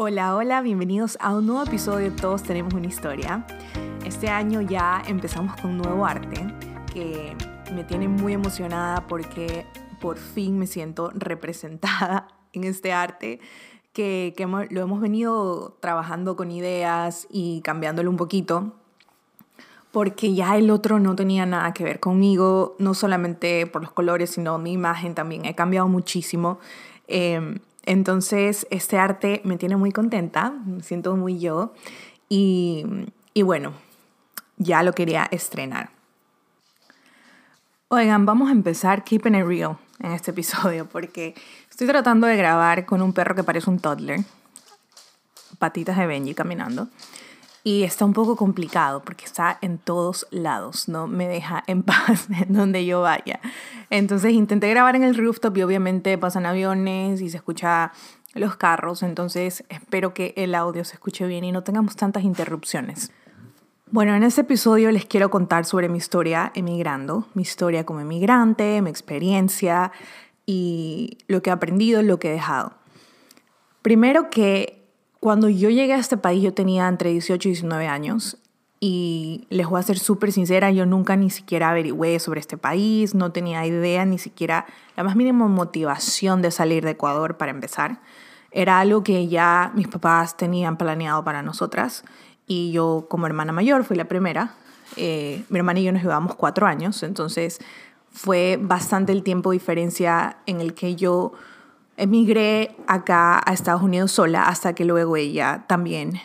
Hola, hola, bienvenidos a un nuevo episodio de Todos tenemos una historia. Este año ya empezamos con un nuevo arte que me tiene muy emocionada porque por fin me siento representada en este arte que, lo hemos venido trabajando con ideas y cambiándolo un poquito porque ya el otro no tenía nada que ver conmigo, no solamente por los colores, sino mi imagen también. He cambiado muchísimo. Eh, entonces, este arte me tiene muy contenta, me siento muy yo. Y, y bueno, ya lo quería estrenar. Oigan, vamos a empezar Keeping It Real en este episodio porque estoy tratando de grabar con un perro que parece un toddler, patitas de Benji caminando. Y está un poco complicado porque está en todos lados, no me deja en paz en donde yo vaya. Entonces intenté grabar en el rooftop y obviamente pasan aviones y se escucha los carros, entonces espero que el audio se escuche bien y no tengamos tantas interrupciones. Bueno, en este episodio les quiero contar sobre mi historia emigrando, mi historia como emigrante, mi experiencia y lo que he aprendido, lo que he dejado. Primero que cuando yo llegué a este país yo tenía entre 18 y 19 años y les voy a ser súper sincera, yo nunca ni siquiera averigüé sobre este país, no tenía idea, ni siquiera la más mínima motivación de salir de Ecuador para empezar. Era algo que ya mis papás tenían planeado para nosotras y yo como hermana mayor fui la primera. Eh, mi hermana y yo nos llevamos cuatro años, entonces fue bastante el tiempo de diferencia en el que yo emigré acá a Estados Unidos sola hasta que luego ella también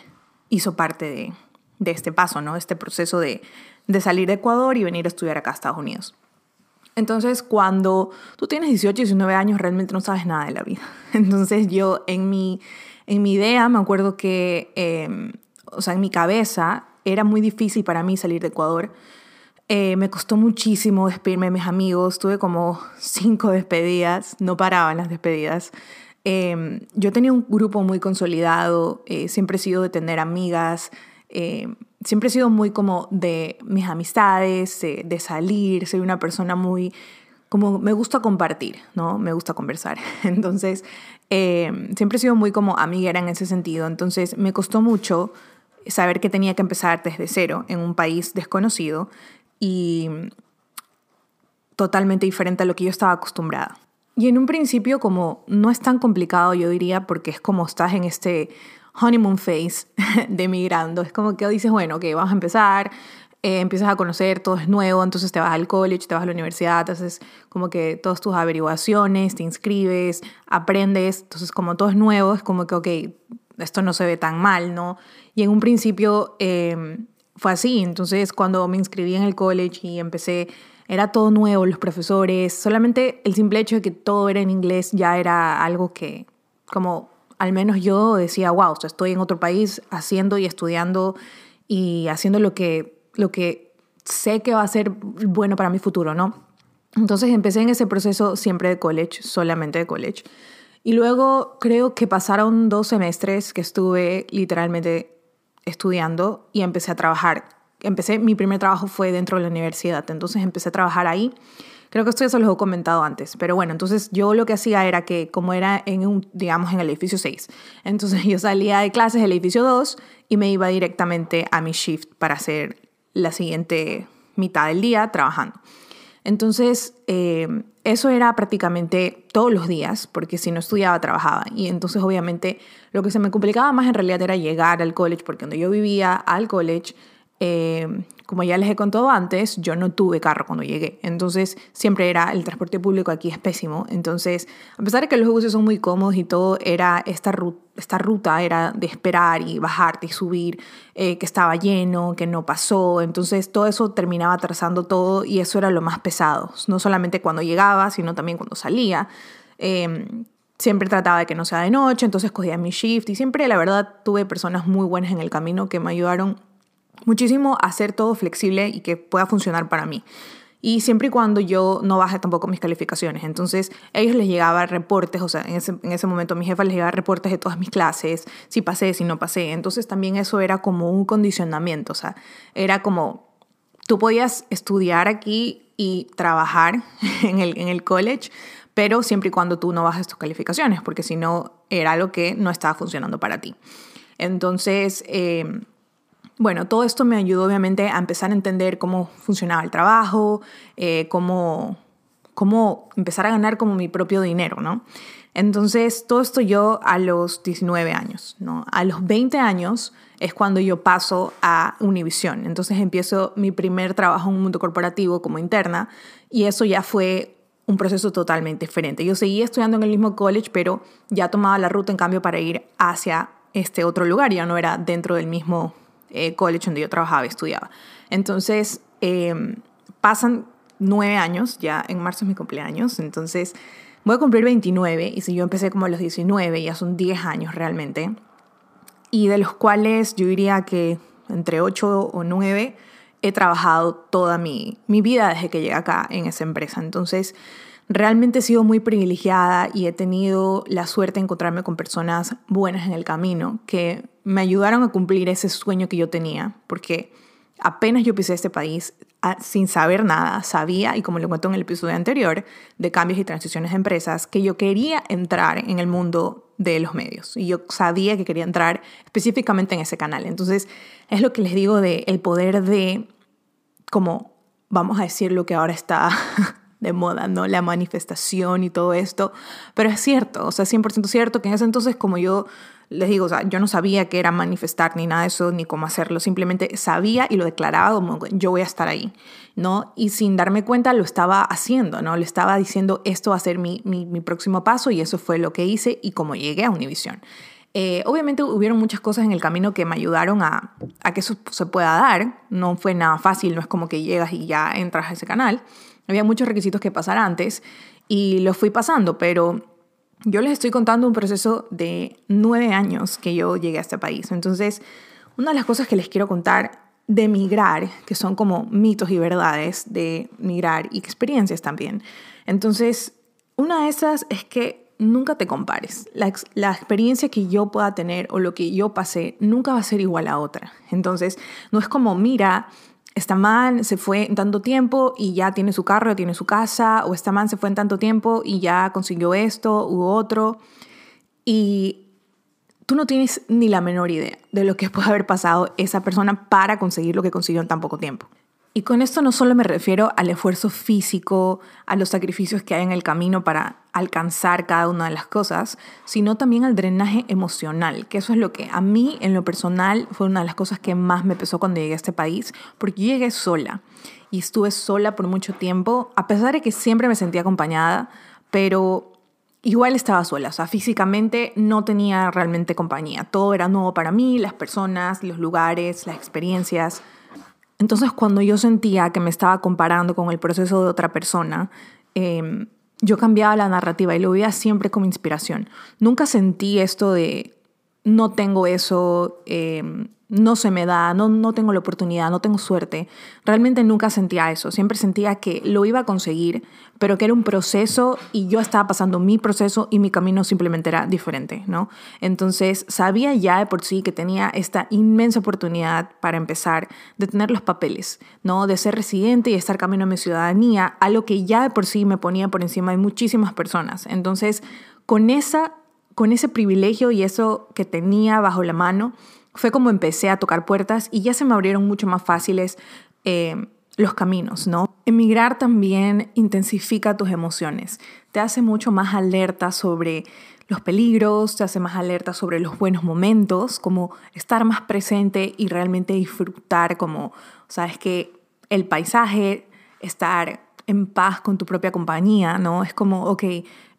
hizo parte de, este paso, ¿no? Este proceso de, de salir de Ecuador y venir a estudiar acá a Estados Unidos. Entonces, cuando tú tienes 18, 19 años, realmente no sabes nada de la vida. Entonces, yo en mi, en mi idea, me acuerdo que, em, o sea, en mi cabeza, era muy difícil para mí salir de Ecuador eh, me costó muchísimo despedirme de mis amigos, tuve como cinco despedidas, no paraban las despedidas. Em, yo tenía un grupo muy consolidado, eh, siempre he sido de tener amigas, em, siempre he sido muy como de mis amistades, de salir, soy una persona muy, como me gusta compartir, ¿no? Me gusta conversar. Entonces, em, siempre he sido muy como amiguera en ese sentido. Entonces, me costó mucho saber que tenía que empezar desde cero en un país desconocido y totalmente diferente a lo que yo estaba acostumbrada. Y en un principio como no es tan complicado, yo diría, porque es como estás en este honeymoon phase de migrando. Es como que dices, bueno, ok, vamos a empezar, eh, empiezas a conocer, todo es nuevo, entonces te vas al college, te vas a la universidad, haces como que todas tus averiguaciones, te inscribes, aprendes, entonces como todo es nuevo, es como que, ok, esto no se ve tan mal, ¿no? Y en un principio... Eh, fue así. Entonces, cuando me inscribí en el college y empecé, era todo nuevo, los profesores, solamente el simple hecho de que todo era en inglés ya era algo que, como al menos yo decía, wow, estoy en otro país haciendo y estudiando y haciendo lo que, lo que sé que va a ser bueno para mi futuro, ¿no? Entonces empecé en ese proceso siempre de college, solamente de college. Y luego creo que pasaron dos semestres que estuve literalmente estudiando y empecé a trabajar. Empecé, mi primer trabajo fue dentro de la universidad, entonces empecé a trabajar ahí. Creo que esto ya se lo he comentado antes, pero bueno, entonces yo lo que hacía era que como era en un, digamos, en el edificio 6, entonces yo salía de clases del edificio 2 y me iba directamente a mi shift para hacer la siguiente mitad del día trabajando. Entonces, eh, eso era prácticamente todos los días, porque si no estudiaba, trabajaba. Y entonces, obviamente, lo que se me complicaba más en realidad era llegar al college, porque cuando yo vivía al college, eh, como ya les he contado antes, yo no tuve carro cuando llegué. Entonces, siempre era el transporte público aquí es pésimo. Entonces, a pesar de que los buses son muy cómodos y todo, era esta ruta, esta ruta era de esperar y bajarte y subir, eh, que estaba lleno, que no pasó. Entonces, todo eso terminaba atrasando todo y eso era lo más pesado. No solamente cuando llegaba, sino también cuando salía. Em, siempre trataba de que no sea de noche, entonces cogía mi shift y siempre, la verdad, tuve personas muy buenas en el camino que me ayudaron muchísimo a hacer todo flexible y que pueda funcionar para mí. Y siempre y cuando yo no baje tampoco mis calificaciones. Entonces, a ellos les llegaba reportes, o sea, en ese, en ese momento a mi jefa les llegaba reportes de todas mis clases, si pasé, si no pasé. Entonces, también eso era como un condicionamiento, o sea, era como, tú podías estudiar aquí y trabajar en el, en el college, pero siempre y cuando tú no bajes tus calificaciones, porque si no era algo que no estaba funcionando para ti. Entonces, eh, bueno, todo esto me ayudó obviamente a empezar a entender cómo funcionaba el trabajo, eh, cómo, cómo empezar a ganar como mi propio dinero, ¿no? Entonces, todo esto yo a los 19 años, ¿no? A los 20 años es cuando yo paso a Univision. Entonces empiezo mi primer trabajo en un mundo corporativo como interna y eso ya fue un proceso totalmente diferente. Yo seguía estudiando en el mismo college, pero ya tomaba la ruta en cambio para ir hacia este otro lugar, ya no era dentro del mismo eh, college donde yo trabajaba y estudiaba. Entonces, em, pasan nueve años, ya en marzo es mi cumpleaños, entonces voy a cumplir 29 y si yo empecé como a los 19, ya son 10 años realmente, y de los cuales yo diría que entre 8 o 9 he trabajado toda mi, mi vida desde que llegué acá en esa empresa. Entonces, realmente he sido muy privilegiada y he tenido la suerte de encontrarme con personas buenas en el camino que me ayudaron a cumplir ese sueño que yo tenía, porque apenas yo pisé este país sin saber nada, sabía, y como lo cuento en el episodio anterior, de cambios y transiciones de empresas, que yo quería entrar en el mundo de los medios. Y yo sabía que quería entrar específicamente en ese canal. Entonces, es lo que les digo de el poder de, como, vamos a decir lo que ahora está de moda, ¿no? La manifestación y todo esto. Pero es cierto, o sea, 100% cierto que en ese entonces, como yo les digo, o sea, yo no sabía qué era manifestar ni nada de eso, ni cómo hacerlo, simplemente sabía y lo declaraba como yo voy a estar ahí, ¿no? Y sin darme cuenta lo estaba haciendo, ¿no? Le estaba diciendo esto va a ser mi, mi, próximo paso y eso fue lo que hice y como llegué a Univision. Eh, obviamente hubieron muchas cosas en el camino que me ayudaron a, a que eso se pueda dar, no fue nada fácil, no es como que llegas y ya entras a ese canal, había muchos requisitos que pasar antes y los fui pasando, pero yo les estoy contando un proceso de nueve años que yo llegué a este país. Entonces, una de las cosas que les quiero contar de migrar, que son como mitos y verdades de migrar y experiencias también. Entonces, una de esas es que nunca te compares. La, experiencia que yo pueda tener o lo que yo pasé nunca va a ser igual a otra. Entonces, no es como, mira, esta man se fue en tanto tiempo y ya tiene su carro, tiene su casa, o esta man se fue en tanto tiempo y ya consiguió esto u otro. Y tú no tienes ni la menor idea de lo que puede haber pasado esa persona para conseguir lo que consiguió en tan poco tiempo. Y con esto no solo me refiero al esfuerzo físico, a los sacrificios que hay en el camino para alcanzar cada una de las cosas, sino también al drenaje emocional, que eso es lo que a mí en lo personal fue una de las cosas que más me pesó cuando llegué a este país, porque llegué sola y estuve sola por mucho tiempo, a pesar de que siempre me sentía acompañada, pero igual estaba sola, o sea, físicamente no tenía realmente compañía, todo era nuevo para mí, las personas, los lugares, las experiencias. Entonces cuando yo sentía que me estaba comparando con el proceso de otra persona, em, yo cambiaba la narrativa y lo veía siempre como inspiración. Nunca sentí esto de no tengo eso, em, no se me da, no, no tengo la oportunidad, no tengo suerte. Realmente nunca sentía eso, siempre sentía que lo iba a conseguir, pero que era un proceso y yo estaba pasando mi proceso y mi camino simplemente era diferente, ¿no? Entonces sabía ya de por sí que tenía esta inmensa oportunidad para empezar de tener los papeles, ¿no? De ser residente y estar camino a mi ciudadanía, algo que ya de por sí me ponía por encima de muchísimas personas. Entonces, con esa con ese privilegio y eso que tenía bajo la mano, fue como empecé a tocar puertas y ya se me abrieron mucho más fáciles eh, los caminos, ¿no? Emigrar también intensifica tus emociones, te hace mucho más alerta sobre los peligros, te hace más alerta sobre los buenos momentos, como estar más presente y realmente disfrutar como, sabes que el paisaje, estar en paz con tu propia compañía, ¿no? Es como, ok,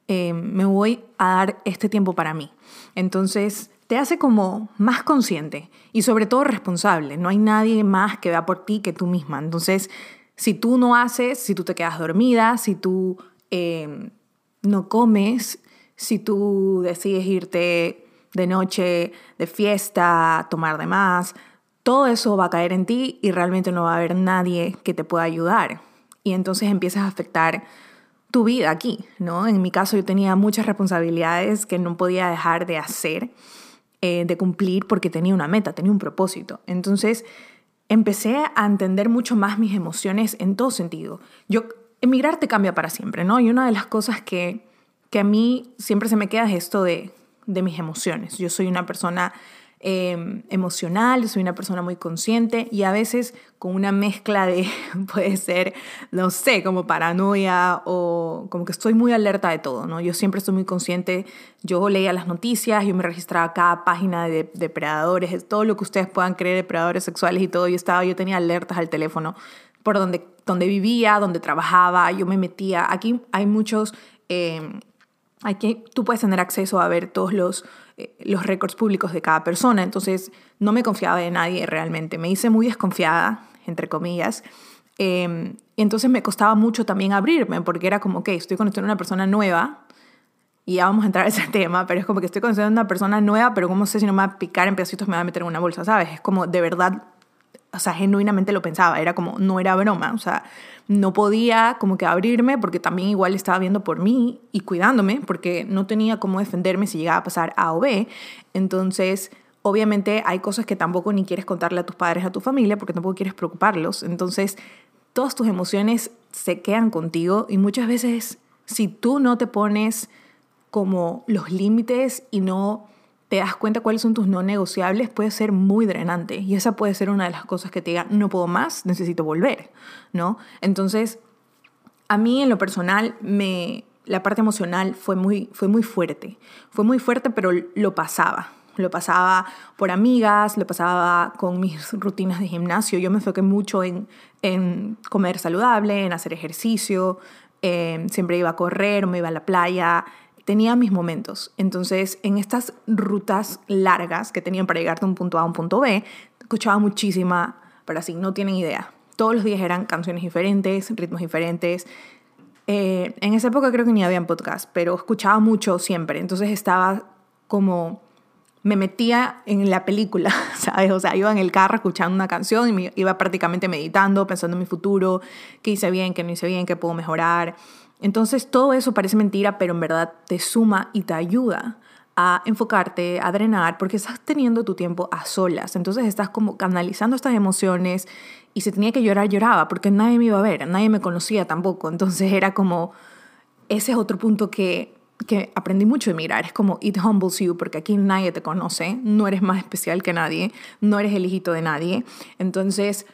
eh, me voy a dar este tiempo para mí. Entonces, te hace como más consciente y sobre todo responsable. No hay nadie más que vea por ti que tú misma. Entonces, si tú no haces, si tú te quedas dormida, si tú em, no comes, si tú decides irte de noche de fiesta, tomar de más, todo eso va a caer en ti y realmente no va a haber nadie que te pueda ayudar. Y entonces empiezas a afectar tu vida aquí, ¿no? En mi caso yo tenía muchas responsabilidades que no podía dejar de hacer eh, de cumplir porque tenía una meta, tenía un propósito. Entonces empecé a entender mucho más mis emociones en todo sentido. Yo emigrar te cambia para siempre, ¿no? Y una de las cosas que, que a mí siempre se me queda es esto de, de mis emociones. Yo soy una persona eh, emocional, soy una persona muy consciente y a veces con una mezcla de, puede ser, no sé, como paranoia o como que estoy muy alerta de todo, ¿no? Yo siempre estoy muy consciente, yo leía las noticias, yo me registraba cada página de depredadores, todo lo que ustedes puedan creer, depredadores sexuales y todo, yo estaba, yo tenía alertas al teléfono por donde, donde vivía, donde trabajaba, yo me metía, aquí hay muchos... Eh, Aquí tú puedes tener acceso a ver todos los, eh, los récords públicos de cada persona, entonces no me confiaba de nadie realmente. Me hice muy desconfiada, entre comillas. Eh, y entonces me costaba mucho también abrirme, porque era como que estoy conociendo a una persona nueva, y ya vamos a entrar a ese tema, pero es como que estoy conociendo a una persona nueva, pero como sé si no me va a picar en pedacitos, me va a meter en una bolsa, ¿sabes? Es como de verdad o sea, genuinamente lo pensaba, era como, no era broma, o sea, no podía como que abrirme porque también igual estaba viendo por mí y cuidándome porque no tenía cómo defenderme si llegaba a pasar A o B. Entonces, obviamente hay cosas que tampoco ni quieres contarle a tus padres, a tu familia, porque tampoco quieres preocuparlos. Entonces, todas tus emociones se quedan contigo y muchas veces si tú no te pones como los límites y no te das cuenta cuáles son tus no negociables, puede ser muy drenante. Y esa puede ser una de las cosas que te diga, no puedo más, necesito volver, ¿no? Entonces, a mí en lo personal, me, la parte emocional fue muy, fue muy fuerte. Fue muy fuerte, pero lo pasaba. Lo pasaba por amigas, lo pasaba con mis rutinas de gimnasio. Yo me enfoqué mucho en, en comer saludable, en hacer ejercicio. Eh, siempre iba a correr, me iba a la playa tenía mis momentos. Entonces, en estas rutas largas que tenían para llegar de un punto A a un punto B, escuchaba muchísima, pero así, no tienen idea. Todos los días eran canciones diferentes, ritmos diferentes. Eh, en esa época creo que ni había podcast, pero escuchaba mucho siempre. Entonces estaba como me metía en la película, ¿sabes? O sea, iba en el carro escuchando una canción y me iba prácticamente meditando, pensando en mi futuro, qué hice bien, qué no hice bien, qué puedo mejorar. Entonces todo eso parece mentira, pero en verdad te suma y te ayuda a enfocarte, a drenar, porque estás teniendo tu tiempo a solas. Entonces estás como canalizando estas emociones y si tenía que llorar, lloraba, porque nadie me iba a ver, nadie me conocía tampoco. Entonces era como, ese es otro punto que, que aprendí mucho de mirar. Es como, it humbles you, porque aquí nadie te conoce, no eres más especial que nadie, no eres el hijito de nadie. Entonces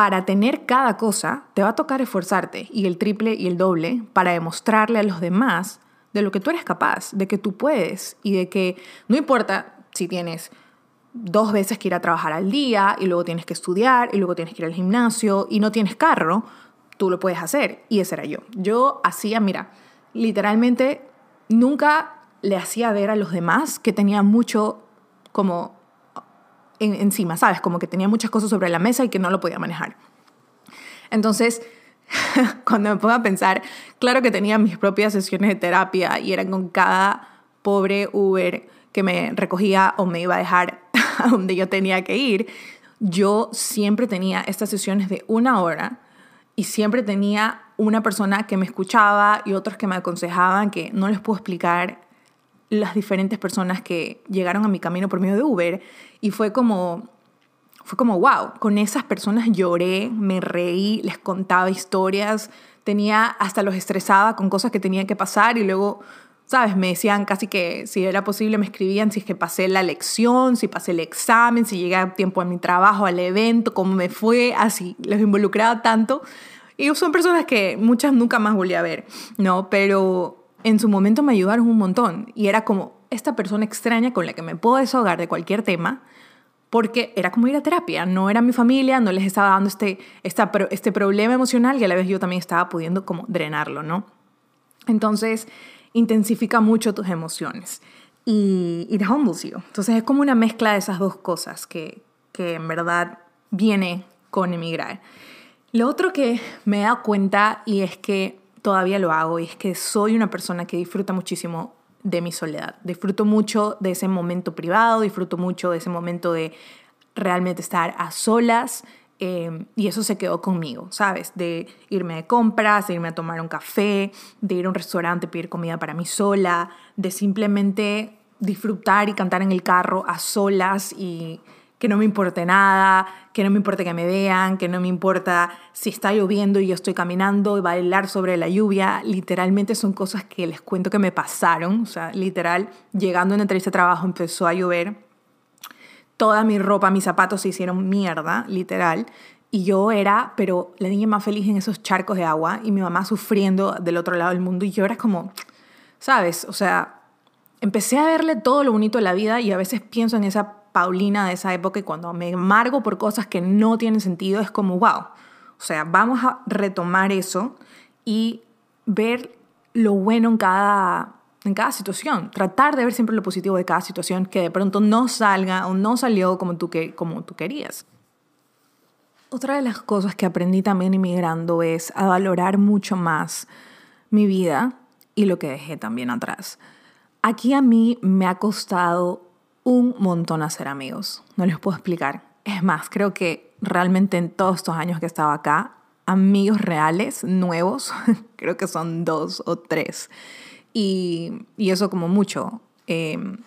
para tener cada cosa, te va a tocar esforzarte y el triple y el doble para demostrarle a los demás de lo que tú eres capaz, de que tú puedes y de que no importa si tienes dos veces que ir a trabajar al día y luego tienes que estudiar y luego tienes que ir al gimnasio y no tienes carro, tú lo puedes hacer. Y ese era yo. Yo hacía, mira, literalmente nunca le hacía ver a los demás que tenía mucho como encima, ¿sabes? Como que tenía muchas cosas sobre la mesa y que no lo podía manejar. Entonces, cuando me pongo a pensar, claro que tenía mis propias sesiones de terapia y eran con cada pobre Uber que me recogía o me iba a dejar a donde yo tenía que ir, yo siempre tenía estas sesiones de una hora y siempre tenía una persona que me escuchaba y otros que me aconsejaban que no les puedo explicar las diferentes personas que llegaron a mi camino por medio de Uber y fue como fue como wow, con esas personas lloré, me reí, les contaba historias, tenía hasta los estresaba con cosas que tenían que pasar y luego ¿sabes? Me decían casi que si era posible, me escribían si es que pasé la lección, si pasé el examen, si llegué a tiempo a mi trabajo, al evento, cómo me fue, así, los involucraba tanto. Y son personas que muchas nunca más volví a ver, ¿no? Pero en su momento me ayudaron un montón y era como esta persona extraña con la que me puedo desahogar de cualquier tema porque era como ir a terapia, no era mi familia, no les estaba dando este, esta, este problema emocional y a la vez yo también estaba pudiendo como drenarlo, ¿no? Entonces, intensifica mucho tus emociones y it humbles you. Entonces, es como una mezcla de esas dos cosas que, que en verdad viene con emigrar. Lo otro que me he dado cuenta y es que todavía lo hago y es que soy una persona que disfruta muchísimo de mi soledad. Disfruto mucho de ese momento privado, disfruto mucho de ese momento de realmente estar a solas em, y eso se quedó conmigo, ¿sabes? De irme de compras, de irme a tomar un café, de ir a un restaurante, pedir comida para mí sola, de simplemente disfrutar y cantar en el carro a solas y, que no me importe nada, que no me importe que me vean, que no me importa si está lloviendo y yo estoy caminando y bailar sobre la lluvia. Literalmente son cosas que les cuento que me pasaron. O sea, literal, llegando una entrevista de trabajo empezó a llover. Toda mi ropa, mis zapatos se hicieron mierda, literal. Y yo era, pero la niña más feliz en esos charcos de agua y mi mamá sufriendo del otro lado del mundo. Y yo era como, ¿sabes? O sea, empecé a verle todo lo bonito de la vida y a veces pienso en esa Paulina de esa época y cuando me amargo por cosas que no tienen sentido es como, wow. O sea, vamos a retomar eso y ver lo bueno en cada, en cada situación. Tratar de ver siempre lo positivo de cada situación que de pronto no salga o no salió como tú, que, como tú querías. Otra de las cosas que aprendí también inmigrando es a valorar mucho más mi vida y lo que dejé también atrás. Aquí a mí me ha costado un montón hacer amigos, no les puedo explicar. Es más, creo que realmente en todos estos años que he estado acá, amigos reales, nuevos, creo que son dos o tres. Y, y eso como mucho. Em,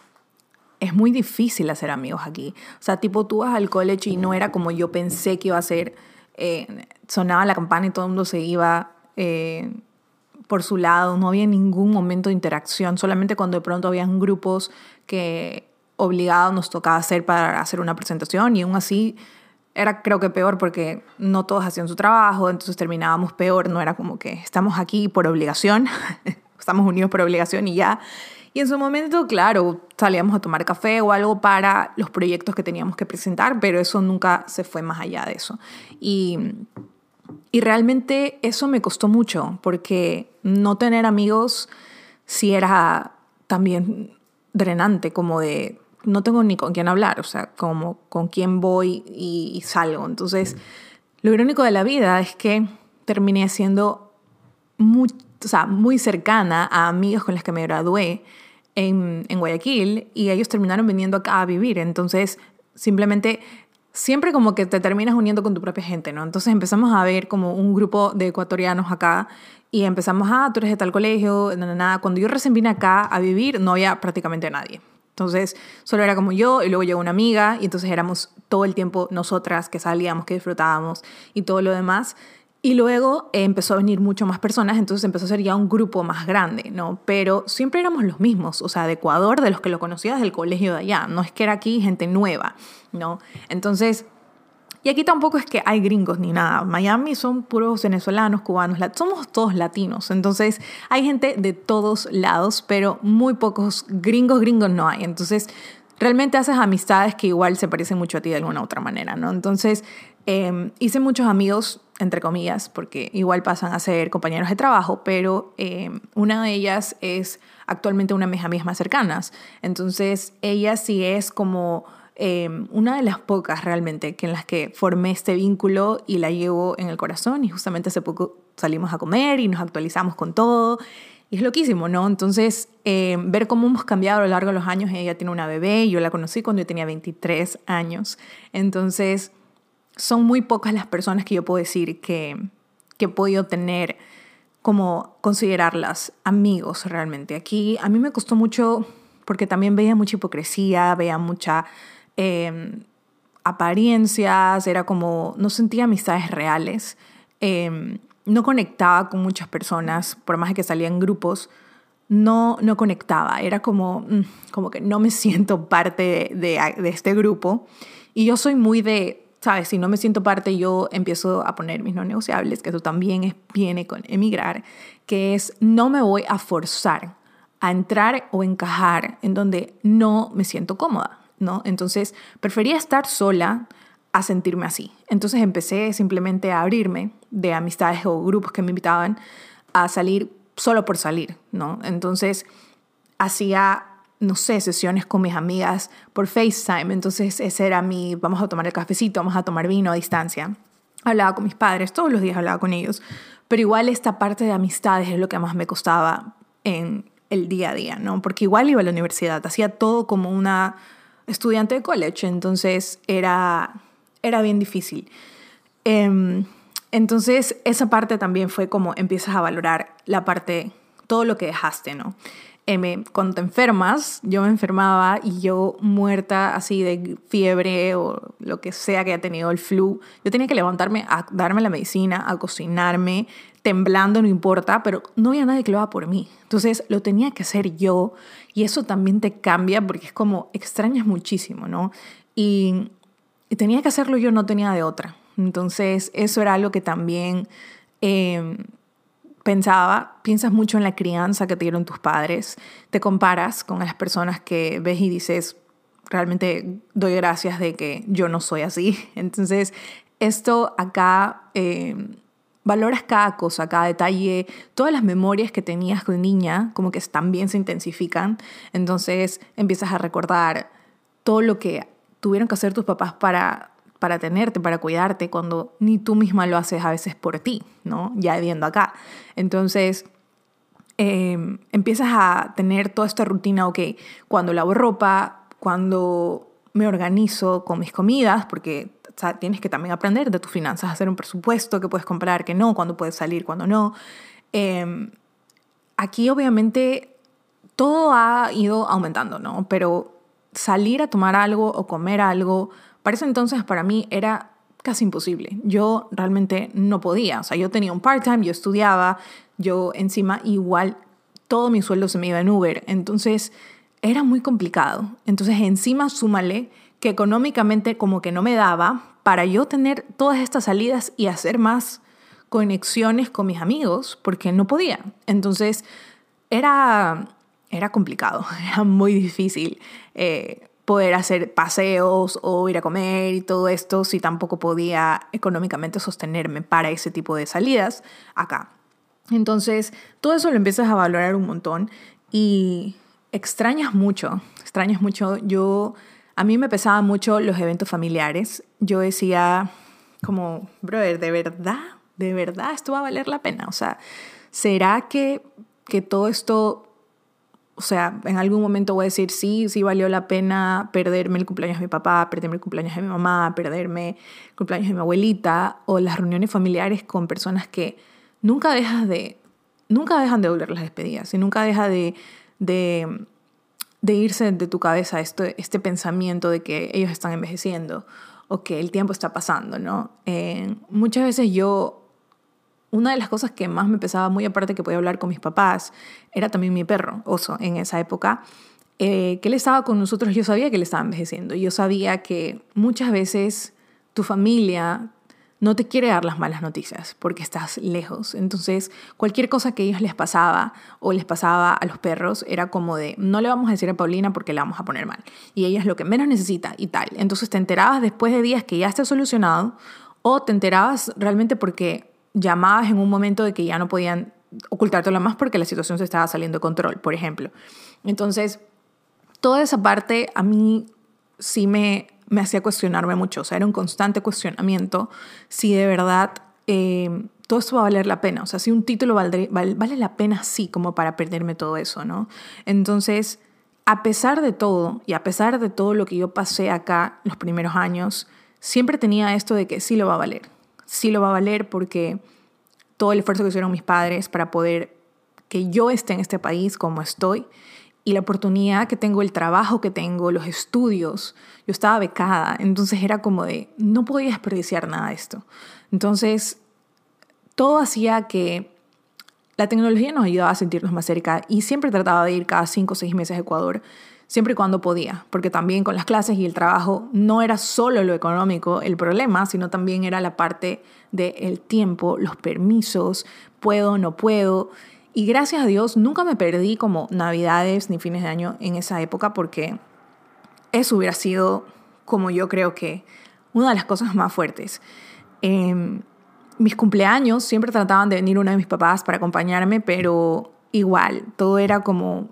es muy difícil hacer amigos aquí. O sea, tipo tú vas al college y no era como yo pensé que iba a ser. Eh, sonaba la campana y todo el mundo se iba. Eh, por su lado, no había ningún momento de interacción, solamente cuando de pronto habían grupos que obligados nos tocaba hacer para hacer una presentación y aún así era creo que peor porque no todos hacían su trabajo, entonces terminábamos peor, no era como que estamos aquí por obligación, estamos unidos por obligación y ya. Y en su momento, claro, salíamos a tomar café o algo para los proyectos que teníamos que presentar, pero eso nunca se fue más allá de eso. Y y realmente eso me costó mucho, porque no tener amigos sí era también drenante, como de no tengo ni con quién hablar, o sea, como con quién voy y, salgo. Entonces, lo irónico de la vida es que terminé siendo muy, o sea, muy cercana a amigos con los que me gradué en, en Guayaquil y ellos terminaron viniendo acá a vivir. Entonces, simplemente siempre como que te terminas uniendo con tu propia gente, ¿no? Entonces empezamos a ver como un grupo de ecuatorianos acá y empezamos, ah, tú eres de tal colegio, nada, nada. Cuando yo recién vine acá a vivir, no había prácticamente nadie. Entonces, solo era como yo y luego llegó una amiga y entonces éramos todo el tiempo nosotras que salíamos, que disfrutábamos y todo lo demás. Y luego empezó a venir mucho más personas, entonces empezó a ser ya un grupo más grande, ¿no? Pero siempre éramos los mismos, o sea, de Ecuador, de los que lo conocías del colegio de allá, no es que era aquí gente nueva, ¿no? Entonces, y aquí tampoco es que hay gringos ni nada. Miami son puros venezolanos, cubanos, somos todos latinos. Entonces hay gente de todos lados, pero muy pocos gringos, gringos no hay. Entonces realmente haces amistades que igual se parecen mucho a ti de alguna otra manera, ¿no? Entonces Em, hice muchos amigos, entre comillas, porque igual pasan a ser compañeros de trabajo, pero em, una de ellas es actualmente una de mis amigas más cercanas. Entonces, ella sí es como em, una de las pocas realmente que en las que formé este vínculo y la llevo en el corazón. Y justamente hace poco salimos a comer y nos actualizamos con todo. Y es loquísimo, ¿no? Entonces, ver cómo hemos cambiado a lo largo de los años. Ella tiene una bebé y yo la conocí cuando yo tenía 23 años. Entonces, son muy pocas las personas que yo puedo decir que, que he podido tener como considerarlas amigos realmente. Aquí a mí me costó mucho porque también veía mucha hipocresía, veía mucha em, apariencias, era como, no sentía amistades reales, em, no conectaba con muchas personas, por más que salía en grupos, no, no conectaba, era como, mm, como que no me siento parte de, de este grupo. Y yo soy muy de, ¿sabes? Si no me siento parte, yo empiezo a poner mis no negociables, que eso también viene con emigrar, que es no me voy a forzar a entrar o encajar en donde no me siento cómoda, ¿no? Entonces, prefería estar sola a sentirme así. Entonces empecé simplemente a abrirme de amistades o grupos que me invitaban a salir solo por salir, ¿no? Entonces, hacía no sé, sesiones con mis amigas por FaceTime. Entonces ese era mi, vamos a tomar el cafecito, vamos a tomar vino a distancia. Hablaba con mis padres, todos los días hablaba con ellos. Pero igual esta parte de amistades es lo que más me costaba en el día a día, ¿no? Porque igual iba a la universidad, hacía todo como una estudiante de college, entonces era, era bien difícil. Em, entonces esa parte también fue como empiezas a valorar la parte, todo lo que dejaste, ¿no? Eh, cuando te enfermas, yo me enfermaba y yo muerta así de fiebre o lo que sea que haya tenido el flu, yo tenía que levantarme a darme la medicina, a cocinarme, temblando, no importa, pero no había nadie que lo haga por mí. Entonces lo tenía que hacer yo y eso también te cambia porque es como extrañas muchísimo, ¿no? Y, tenía que hacerlo yo, no tenía de otra. Entonces eso era algo que también... Eh, pensaba, piensas mucho en la crianza que te dieron tus padres, te comparas con las personas que ves y dices, realmente doy gracias de que yo no soy así. Entonces, esto acá, eh, valoras cada cosa, cada detalle, todas las memorias que tenías con niña, como que también se intensifican. Entonces, empiezas a recordar todo lo que tuvieron que hacer tus papás para para tenerte, para cuidarte, cuando ni tú misma lo haces a veces por ti, ¿no? Ya viendo acá. Entonces, em, empiezas a tener toda esta rutina, ok, cuando lavo ropa, cuando me organizo con mis comidas, porque tienes que también aprender de tus finanzas, hacer un presupuesto, que puedes comprar, que no, cuando puedes salir, cuando no. Em, aquí obviamente todo ha ido aumentando, ¿no? Pero salir a tomar algo o comer algo para ese entonces para mí era casi imposible. Yo realmente no podía. O sea, yo tenía un part-time, yo estudiaba, yo encima igual todo mi sueldo se me iba en Uber. Entonces era muy complicado. Entonces encima súmale que económicamente como que no me daba para yo tener todas estas salidas y hacer más conexiones con mis amigos porque no podía. Entonces era, era complicado, era muy difícil. Eh, poder hacer paseos o ir a comer y todo esto si tampoco podía económicamente sostenerme para ese tipo de salidas acá. Entonces, todo eso lo empiezas a valorar un montón y extrañas mucho, extrañas mucho. Yo, a mí me pesaban mucho los eventos familiares. Yo decía como, brother, ¿de verdad? ¿De verdad esto va a valer la pena? O sea, ¿será que, que todo esto o sea, en algún momento voy a decir, sí, sí valió la pena perderme el cumpleaños de mi papá, perderme el cumpleaños de mi mamá, perderme el cumpleaños de mi abuelita o las reuniones familiares con personas que nunca dejas de, nunca dejan de doler las despedidas y nunca deja de, de, irse de tu cabeza este, este pensamiento de que ellos están envejeciendo o que el tiempo está pasando, ¿no? Eh, muchas veces yo una de las cosas que más me pesaba, muy aparte que podía hablar con mis papás, era también mi perro, Oso, en esa época, eh, que él estaba con nosotros, yo sabía que él estaba envejeciendo, yo sabía que muchas veces tu familia no te quiere dar las malas noticias porque estás lejos. Entonces, cualquier cosa que ellos les pasaba o les pasaba a los perros era como de, no le vamos a decir a Paulina porque la vamos a poner mal. Y ella es lo que menos necesita y tal. Entonces te enterabas después de días que ya está solucionado o te enterabas realmente porque llamadas en un momento de que ya no podían ocultártelo más porque la situación se estaba saliendo de control, por ejemplo. Entonces, toda esa parte a mí sí me, me hacía cuestionarme mucho, o sea, era un constante cuestionamiento si de verdad eh, todo esto va a valer la pena, o sea, si un título vale, vale la pena sí como para perderme todo eso, ¿no? Entonces, a pesar de todo y a pesar de todo lo que yo pasé acá los primeros años, siempre tenía esto de que sí lo va a valer, sí lo va a valer porque todo el esfuerzo que hicieron mis padres para poder que yo esté en este país como estoy y la oportunidad que tengo, el trabajo que tengo, los estudios, yo estaba becada, entonces era como de, no podía desperdiciar nada de esto. Entonces, todo hacía que la tecnología nos ayudaba a sentirnos más cerca y siempre trataba de ir cada cinco o seis meses a Ecuador siempre y cuando podía, porque también con las clases y el trabajo no era solo lo económico el problema, sino también era la parte del tiempo, los permisos, puedo, no puedo. Y gracias a Dios nunca me perdí como navidades ni fines de año en esa época porque eso hubiera sido como yo creo que una de las cosas más fuertes. Eh, mis cumpleaños siempre trataban de venir uno de mis papás para acompañarme, pero igual, todo era como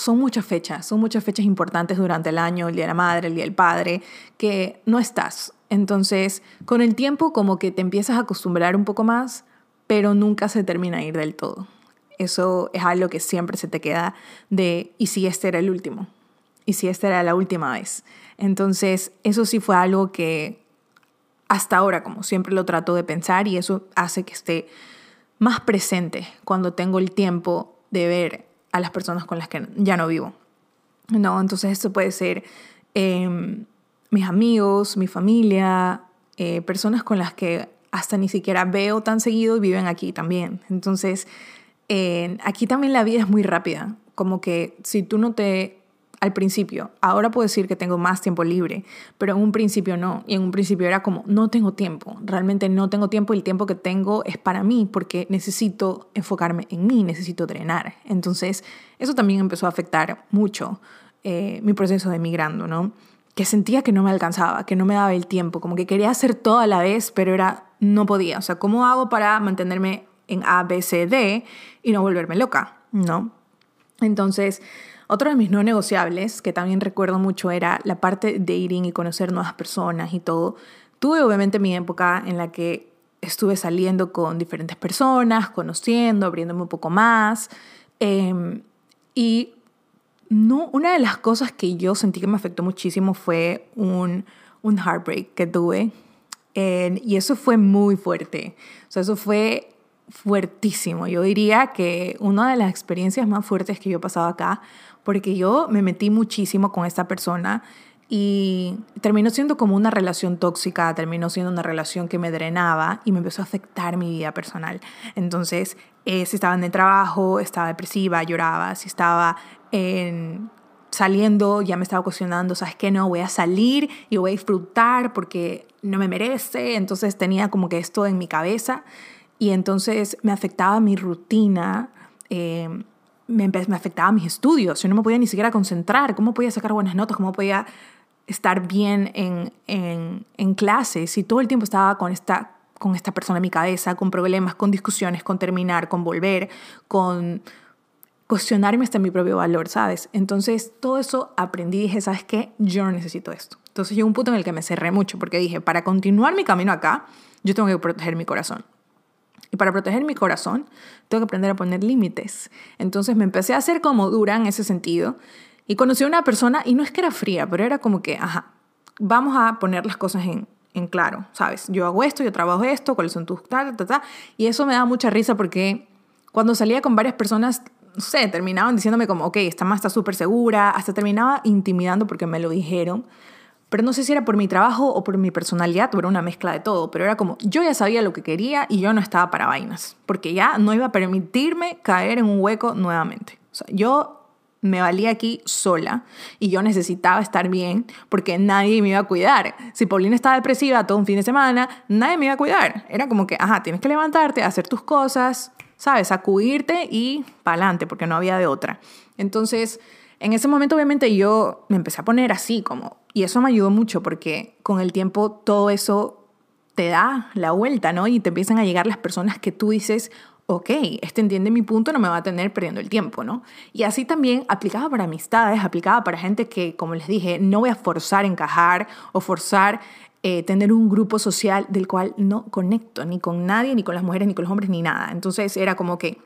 son muchas fechas, son muchas fechas importantes durante el año, el Día de la Madre, el Día del Padre, que no estás. Entonces, con el tiempo como que te empiezas a acostumbrar un poco más, pero nunca se termina a ir del todo. Eso es algo que siempre se te queda de, ¿y si este era el último? ¿Y si esta era la última vez? Entonces, eso sí fue algo que hasta ahora, como siempre lo trato de pensar, y eso hace que esté más presente cuando tengo el tiempo de ver a las personas con las que ya no vivo. ¿no? Entonces esto puede ser em, mis amigos, mi familia, eh, personas con las que hasta ni siquiera veo tan seguido y viven aquí también. Entonces, aquí también la vida es muy rápida, como que si tú no te al principio. Ahora puedo decir que tengo más tiempo libre, pero en un principio no. Y en un principio era como, no tengo tiempo, realmente no tengo tiempo y el tiempo que tengo es para mí porque necesito enfocarme en mí, necesito drenar. Entonces, eso también empezó a afectar mucho eh, mi proceso de migrando, ¿no? Que sentía que no me alcanzaba, que no me daba el tiempo, como que quería hacer todo a la vez, pero era, no podía. O sea, ¿cómo hago para mantenerme en A, B, C, D y no volverme loca, ¿no? Entonces, otro de mis no negociables, que también recuerdo mucho, era la parte de dating y conocer nuevas personas y todo. Tuve obviamente mi época en la que estuve saliendo con diferentes personas, conociendo, abriéndome un poco más. Em, y no, una de las cosas que yo sentí que me afectó muchísimo fue un, un heartbreak que tuve. y eso fue muy fuerte. O sea, eso fue fuertísimo. Yo diría que una de las experiencias más fuertes que yo he pasado acá porque yo me metí muchísimo con esta persona y terminó siendo como una relación tóxica, terminó siendo una relación que me drenaba y me empezó a afectar mi vida personal. Entonces, eh, si estaba en el trabajo, estaba depresiva, lloraba, si estaba en, saliendo, ya me estaba cuestionando, ¿sabes qué? No, voy a salir y voy a disfrutar porque no me merece. Entonces tenía como que esto en mi cabeza y entonces me afectaba mi rutina. Eh, me, me afectaba mis estudios, yo no me podía ni siquiera concentrar, cómo podía sacar buenas notas, cómo podía estar bien en, en, en clases y todo el tiempo estaba con esta, con esta persona en mi cabeza, con problemas, con discusiones, con terminar, con volver, con cuestionarme hasta mi propio valor, ¿sabes? Entonces todo eso aprendí y dije, ¿sabes qué? Yo no necesito esto. Entonces llegó un punto en el que me cerré mucho porque dije, para continuar mi camino acá, yo tengo que proteger mi corazón. Y para proteger mi corazón, tengo que aprender a poner límites. Entonces me empecé a hacer como dura en ese sentido. Y conocí a una persona, y no es que era fría, pero era como que, ajá, vamos a poner las cosas en, en claro, ¿sabes? Yo hago esto, yo trabajo esto, cuáles son tus tal, tal, tal. Y eso me da mucha risa porque cuando salía con varias personas, no sé, terminaban diciéndome como, ok, esta más está súper segura, hasta terminaba intimidando porque me lo dijeron pero no sé si era por mi trabajo o por mi personalidad, o era una mezcla de todo, pero era como yo ya sabía lo que quería y yo no estaba para vainas, porque ya no iba a permitirme caer en un hueco nuevamente. O sea, yo me valía aquí sola y yo necesitaba estar bien porque nadie me iba a cuidar. Si Paulina estaba depresiva todo un fin de semana, nadie me iba a cuidar. Era como que, ajá, tienes que levantarte, hacer tus cosas, ¿sabes? Acudirte y para adelante porque no había de otra. Entonces, en ese momento obviamente yo me empecé a poner así como, y eso me ayudó mucho porque con el tiempo todo eso te da la vuelta, ¿no? Y te empiezan a llegar las personas que tú dices, ok, este entiende mi punto, no me va a tener perdiendo el tiempo, ¿no? Y así también aplicaba para amistades, aplicaba para gente que, como les dije, no voy a forzar encajar o forzar eh, tener un grupo social del cual no conecto ni con nadie, ni con las mujeres, ni con los hombres, ni nada. Entonces era como que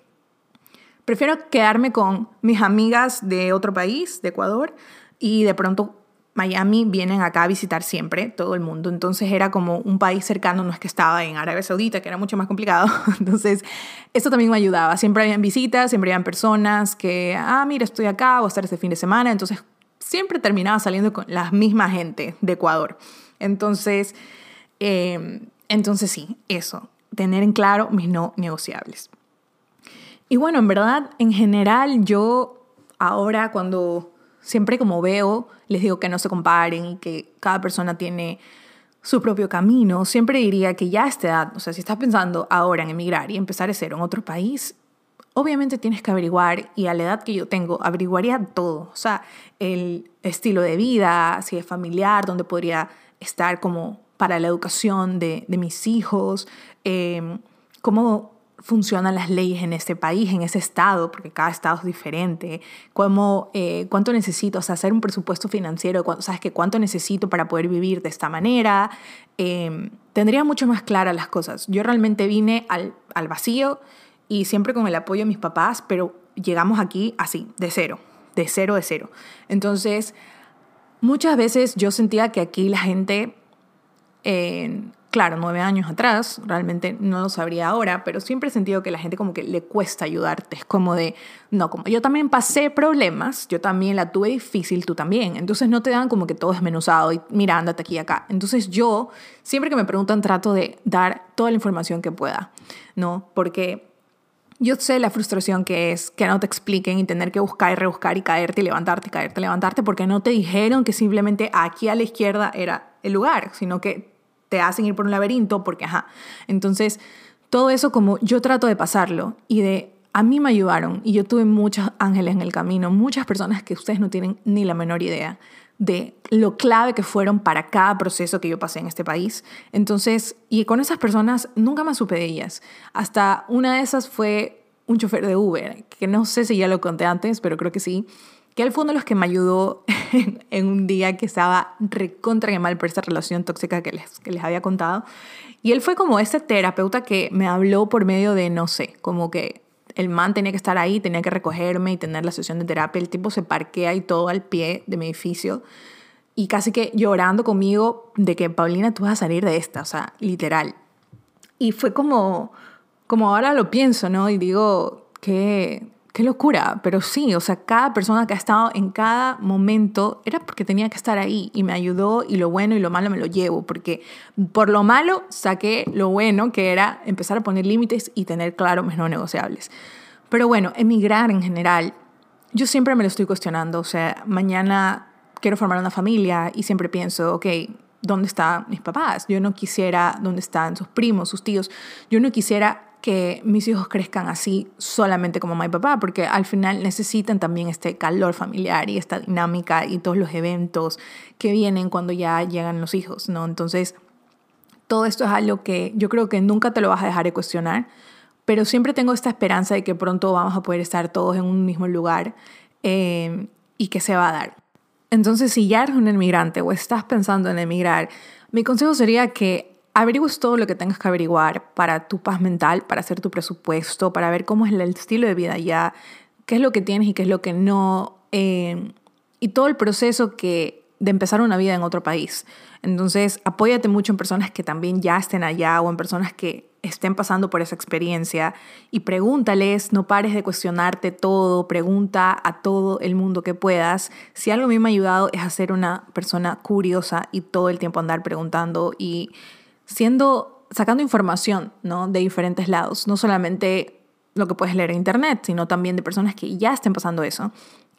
Prefiero quedarme con mis amigas de otro país, de Ecuador, y de pronto Miami vienen acá a visitar siempre, todo el mundo. Entonces era como un país cercano, no es que estaba en Arabia Saudita, que era mucho más complicado. Entonces, eso también me ayudaba. Siempre habían visitas, siempre habían personas que, ah, mira, estoy acá, voy a estar este fin de semana. Entonces, siempre terminaba saliendo con la misma gente de Ecuador. Entonces, eh, entonces sí, eso, tener en claro mis no negociables. Y bueno, en verdad, en general, yo ahora cuando siempre como veo, les digo que no se comparen y que cada persona tiene su propio camino, siempre diría que ya a esta edad, o sea, si estás pensando ahora en emigrar y empezar de cero en otro país, obviamente tienes que averiguar, y a la edad que yo tengo, averiguaría todo, o sea, el estilo de vida, si es familiar, dónde podría estar como para la educación de, de mis hijos, eh, cómo funcionan las leyes en este país, en ese estado, porque cada estado es diferente, cómo, eh, cuánto necesito, o sea, hacer un presupuesto financiero, sabes que cuánto necesito para poder vivir de esta manera, em, tendría mucho más claras las cosas. Yo realmente vine al, al vacío y siempre con el apoyo de mis papás, pero llegamos aquí así, de cero, de cero, de cero. Entonces, muchas veces yo sentía que aquí la gente claro, nueve años atrás, realmente no lo sabría ahora, pero siempre he sentido que la gente como que le cuesta ayudarte. Es como de, no, como yo también pasé problemas, yo también la tuve difícil, tú también. Entonces no te dan como que todo desmenuzado y mira, ándate aquí y acá. Entonces yo, siempre que me preguntan, trato de dar toda la información que pueda, ¿no? Porque yo sé la frustración que es que no te expliquen y tener que buscar y rebuscar y caerte y levantarte y caerte y levantarte porque no te dijeron que simplemente aquí a la izquierda era el lugar, sino que te hacen ir por un laberinto porque, ajá. Entonces, todo eso como yo trato de pasarlo y de, a mí me ayudaron y yo tuve muchos ángeles en el camino, muchas personas que ustedes no tienen ni la menor idea de lo clave que fueron para cada proceso que yo pasé en este país. Entonces, y con esas personas nunca más supe de ellas. Hasta una de esas fue un chofer de Uber, que no sé si ya lo conté antes, pero creo que sí, que uno de los que me ayudó en, un día que estaba recontra y mal por esta relación tóxica que les, que les había contado. Y él fue como ese terapeuta que me habló por medio de, no sé, como que el man tenía que estar ahí, tenía que recogerme y tener la sesión de terapia. El tipo se parquea y todo al pie de mi edificio. Y casi que llorando conmigo de que, Paulina, tú vas a salir de esta, o sea, literal. Y fue como, como ahora lo pienso, ¿no? Y digo, que Qué locura, pero sí, o sea, cada persona que ha estado en cada momento era porque tenía que estar ahí y me ayudó y lo bueno y lo malo me lo llevo, porque por lo malo saqué lo bueno que era empezar a poner límites y tener claro mis no negociables. Pero bueno, emigrar en general, yo siempre me lo estoy cuestionando, o sea, mañana quiero formar una familia y siempre pienso, ok, ¿dónde están mis papás? Yo no quisiera, ¿dónde están sus primos, sus tíos? Yo no quisiera que mis hijos crezcan así solamente como y papá, porque al final necesitan también este calor familiar y esta dinámica y todos los eventos que vienen cuando ya llegan los hijos, ¿no? Entonces, todo esto es algo que yo creo que nunca te lo vas a dejar de cuestionar, pero siempre tengo esta esperanza de que pronto vamos a poder estar todos en un mismo lugar eh, y que se va a dar. Entonces, si ya eres un inmigrante o estás pensando en emigrar, mi consejo sería que averigües todo lo que tengas que averiguar para tu paz mental, para hacer tu presupuesto, para ver cómo es el estilo de vida ya, qué es lo que tienes y qué es lo que no, eh, y todo el proceso que de empezar una vida en otro país. Entonces, apóyate mucho en personas que también ya estén allá o en personas que estén pasando por esa experiencia y pregúntales, no pares de cuestionarte todo, pregunta a todo el mundo que puedas. Si algo a mí me ha ayudado es a ser una persona curiosa y todo el tiempo andar preguntando y siendo, sacando información ¿no? de diferentes lados, no solamente lo que puedes leer en internet, sino también de personas que ya estén pasando eso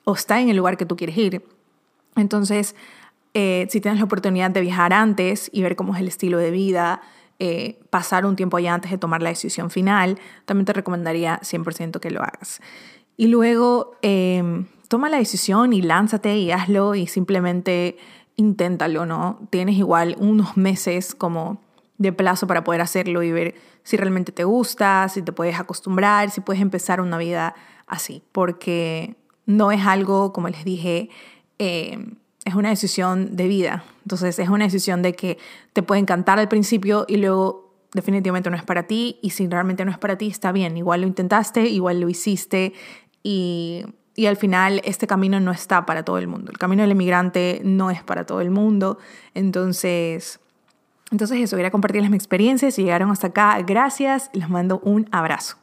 o está en el lugar que tú quieres ir. Entonces, eh, si tienes la oportunidad de viajar antes y ver cómo es el estilo de vida, eh, pasar un tiempo allá antes de tomar la decisión final, también te recomendaría 100% que lo hagas. Y luego em, toma la decisión y lánzate y hazlo y simplemente inténtalo, ¿no? Tienes igual unos meses como de plazo para poder hacerlo y ver si realmente te gusta, si te puedes acostumbrar, si puedes empezar una vida así, porque no es algo, como les dije, eh, es una decisión de vida. Entonces es una decisión de que te puede encantar al principio y luego definitivamente no es para ti y si realmente no es para ti está bien, igual lo intentaste, igual lo hiciste y, y al final este camino no está para todo el mundo. El camino del emigrante no es para todo el mundo. Entonces entonces eso, quería compartirles mi experiencia. Si llegaron hasta acá, gracias. Les mando un abrazo.